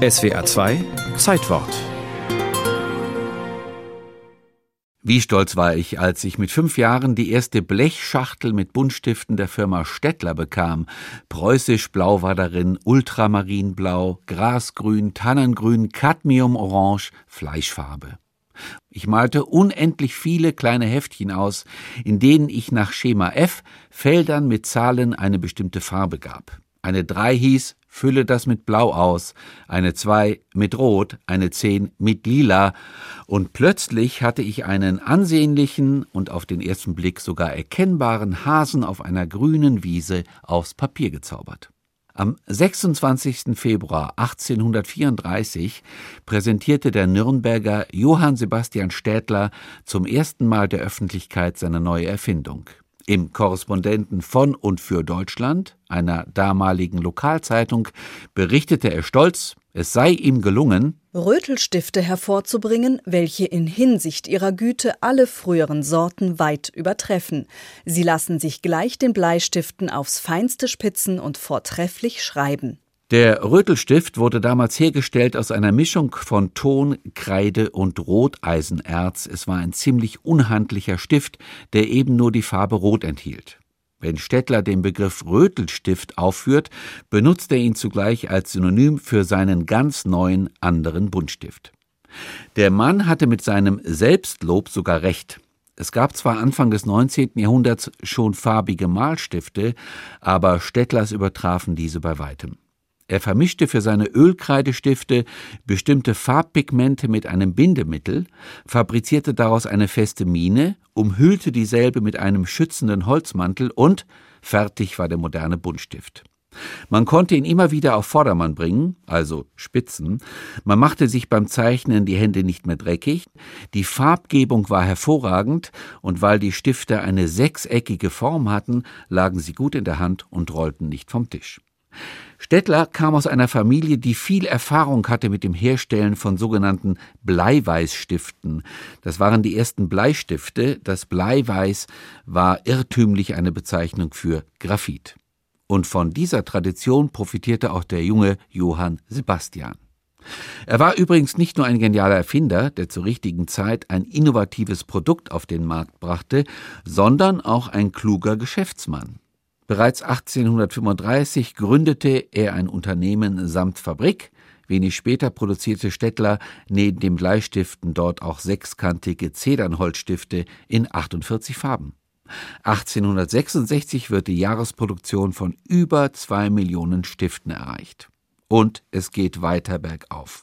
SWA 2 Zeitwort Wie stolz war ich, als ich mit fünf Jahren die erste Blechschachtel mit Buntstiften der Firma Stettler bekam. Preußisch Blau war darin, Ultramarinblau, Grasgrün, Tannengrün, Cadmiumorange, Fleischfarbe. Ich malte unendlich viele kleine Heftchen aus, in denen ich nach Schema F Feldern mit Zahlen eine bestimmte Farbe gab. Eine 3 hieß, fülle das mit Blau aus, eine 2 mit Rot, eine 10 mit Lila, und plötzlich hatte ich einen ansehnlichen und auf den ersten Blick sogar erkennbaren Hasen auf einer grünen Wiese aufs Papier gezaubert. Am 26. Februar 1834 präsentierte der Nürnberger Johann Sebastian Städtler zum ersten Mal der Öffentlichkeit seine neue Erfindung. Im Korrespondenten von und für Deutschland, einer damaligen Lokalzeitung, berichtete er stolz, es sei ihm gelungen, Rötelstifte hervorzubringen, welche in Hinsicht ihrer Güte alle früheren Sorten weit übertreffen. Sie lassen sich gleich den Bleistiften aufs feinste spitzen und vortrefflich schreiben. Der Rötelstift wurde damals hergestellt aus einer Mischung von Ton, Kreide und Roteisenerz. Es war ein ziemlich unhandlicher Stift, der eben nur die Farbe Rot enthielt. Wenn Stettler den Begriff Rötelstift aufführt, benutzt er ihn zugleich als Synonym für seinen ganz neuen anderen Buntstift. Der Mann hatte mit seinem Selbstlob sogar recht. Es gab zwar Anfang des 19. Jahrhunderts schon farbige Malstifte, aber Stettlers übertrafen diese bei weitem. Er vermischte für seine Ölkreidestifte bestimmte Farbpigmente mit einem Bindemittel, fabrizierte daraus eine feste Mine, umhüllte dieselbe mit einem schützenden Holzmantel und fertig war der moderne Buntstift. Man konnte ihn immer wieder auf Vordermann bringen, also spitzen. Man machte sich beim Zeichnen die Hände nicht mehr dreckig. Die Farbgebung war hervorragend und weil die Stifte eine sechseckige Form hatten, lagen sie gut in der Hand und rollten nicht vom Tisch. Stettler kam aus einer Familie, die viel Erfahrung hatte mit dem Herstellen von sogenannten Bleiweißstiften. Das waren die ersten Bleistifte. Das Bleiweiß war irrtümlich eine Bezeichnung für Graphit. Und von dieser Tradition profitierte auch der junge Johann Sebastian. Er war übrigens nicht nur ein genialer Erfinder, der zur richtigen Zeit ein innovatives Produkt auf den Markt brachte, sondern auch ein kluger Geschäftsmann. Bereits 1835 gründete er ein Unternehmen samt Fabrik. Wenig später produzierte Stettler neben den Bleistiften dort auch sechskantige Zedernholzstifte in 48 Farben. 1866 wird die Jahresproduktion von über zwei Millionen Stiften erreicht. Und es geht weiter bergauf.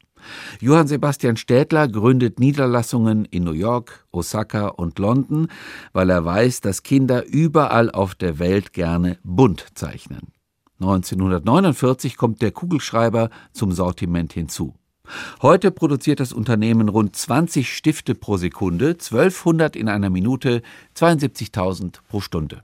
Johann Sebastian Städtler gründet Niederlassungen in New York, Osaka und London, weil er weiß, dass Kinder überall auf der Welt gerne bunt zeichnen. 1949 kommt der Kugelschreiber zum Sortiment hinzu. Heute produziert das Unternehmen rund 20 Stifte pro Sekunde, 1200 in einer Minute, 72.000 pro Stunde.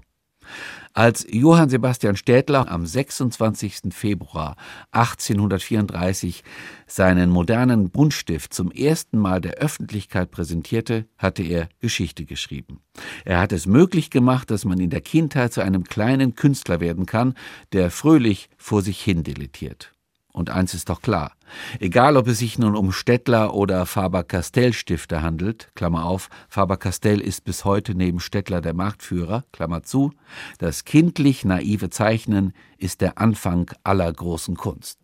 Als Johann Sebastian Städtler am 26. Februar 1834 seinen modernen Buntstift zum ersten Mal der Öffentlichkeit präsentierte, hatte er Geschichte geschrieben. Er hat es möglich gemacht, dass man in der Kindheit zu einem kleinen Künstler werden kann, der fröhlich vor sich hin dilettiert. Und eins ist doch klar. Egal, ob es sich nun um Stettler oder Faber-Castell-Stifte handelt, Klammer auf, Faber-Castell ist bis heute neben Stettler der Marktführer, Klammer zu, das kindlich naive Zeichnen ist der Anfang aller großen Kunst.